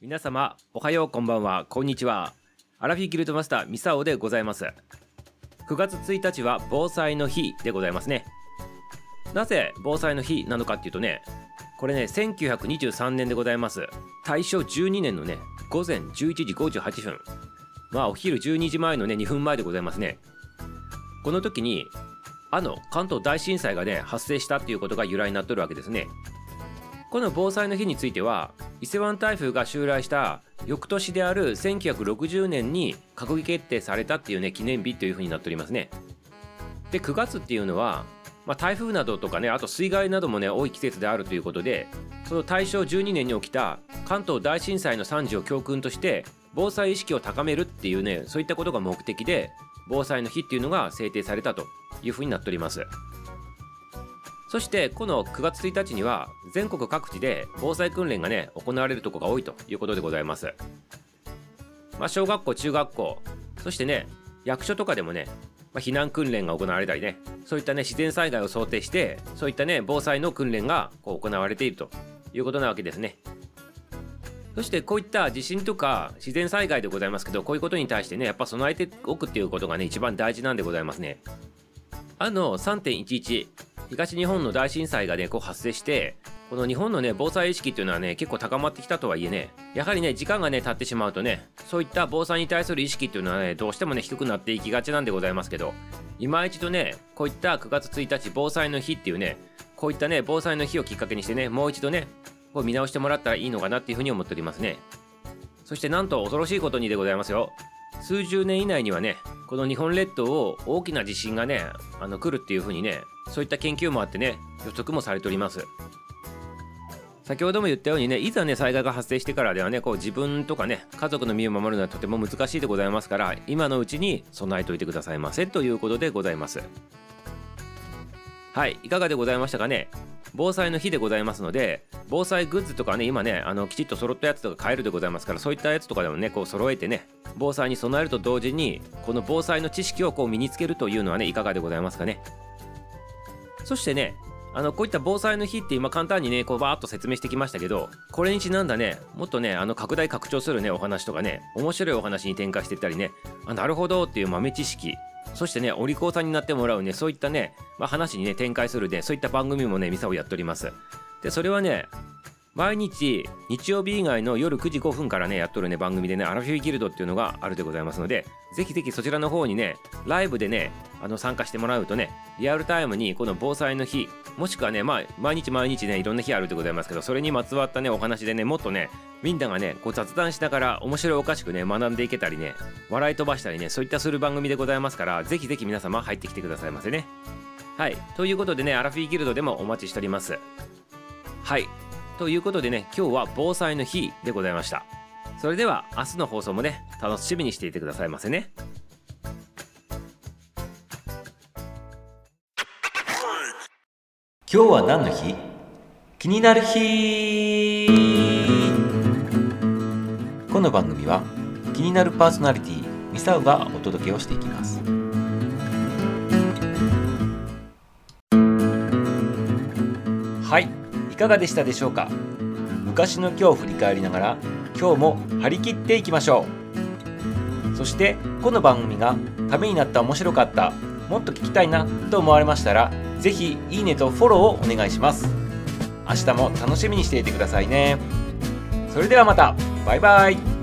皆様おはようこんばんはこんにちは。アラフィギルドマスターミサオでございます。9月1日は防災の日でございますね。なぜ防災の日なのかっていうとねこれね1923年でございます。大正12年のね午前11時58分。まあお昼12時前のね2分前でございますね。この時にあの関東大震災がね発生したっていうことが由来になっとるわけですね。この防災の日については伊勢湾台風が襲来した翌年である1960年に閣議決定されたっていうね記念日というふうになっておりますね。で9月っていうのは、まあ、台風などとかねあと水害などもね多い季節であるということでその大正12年に起きた関東大震災の惨事を教訓として防災意識を高めるっていうねそういったことが目的で防災の日っていうのが制定されたというふうになっております。そしてこの9月1日には全国各地で防災訓練がね行われるとこが多いということでございます。まあ、小学校中学校そしてね役所とかでもね、まあ、避難訓練が行われたりねそういったね自然災害を想定してそういったね防災の訓練がこう行われているということなわけですね。そしてこういった地震とか自然災害でございますけどこういうことに対してねやっぱ備えておくっていうことがね一番大事なんでございますね。あの3.11東日本の大震災がね、こう発生して、この日本のね、防災意識っていうのはね、結構高まってきたとはいえね、やはりね、時間がね、経ってしまうとね、そういった防災に対する意識っていうのはね、どうしてもね、低くなっていきがちなんでございますけど、今一度ね、こういった9月1日防災の日っていうね、こういったね、防災の日をきっかけにしてね、もう一度ね、こう見直してもらったらいいのかなっていうふうに思っておりますね。そしてなんと恐ろしいことにでございますよ。数十年以内にはね、この日本列島を大きな地震がね、あの来るっていう風にね、そういった研究もあってね、予測もされております。先ほども言ったようにね、いざね、災害が発生してからではね、こう自分とかね、家族の身を守るのはとても難しいでございますから、今のうちに備えておいてくださいませということでございます。はい、いかがでございましたかね？防災の日でございますので防災グッズとかね今ねあのきちっと揃ったやつとか買えるでございますからそういったやつとかでもねこう揃えてね防災に備えると同時にこの防災の知識をこう身につけるというのはねいかがでございますかね。そしてねあのこういった防災の日って今簡単にねこうバーッと説明してきましたけどこれにちなんだねもっとねあの拡大拡張するねお話とかね面白いお話に展開していったりねあなるほどっていう豆知識そしてね、お利口さんになってもらうね、そういったね、まあ、話にね、展開するね、そういった番組もね、ミサをやっております。で、それはね、毎日日曜日以外の夜9時5分からねやっとるね番組でねアラフィフギルドっていうのがあるでございますのでぜひぜひそちらの方にねライブでねあの参加してもらうとねリアルタイムにこの防災の日もしくはねまあ毎日毎日ねいろんな日あるでございますけどそれにまつわったねお話でねもっとねみんながねこう雑談しながら面白いおかしくね学んでいけたりね笑い飛ばしたりねそういったする番組でございますからぜひぜひ皆様入ってきてくださいませね。はい。ということでねアラフィーギルドでもお待ちしております。はい。ということでね今日は防災の日でございました。それでは明日の放送もね楽しみにしていてくださいませね。今日は何の日？気になる日。この番組は気になるパーソナリティミサウがお届けをしていきます。はいかがでしたでしょうか？昔の今日を振り返りながら今日も張り切っていきましょう。そしてこの番組がためになった面白かったもっと聞きたいなと思われましたら是非いいねとフォローをお願いします。明日も楽しみにしていてくださいね。それではまた。バイバイ。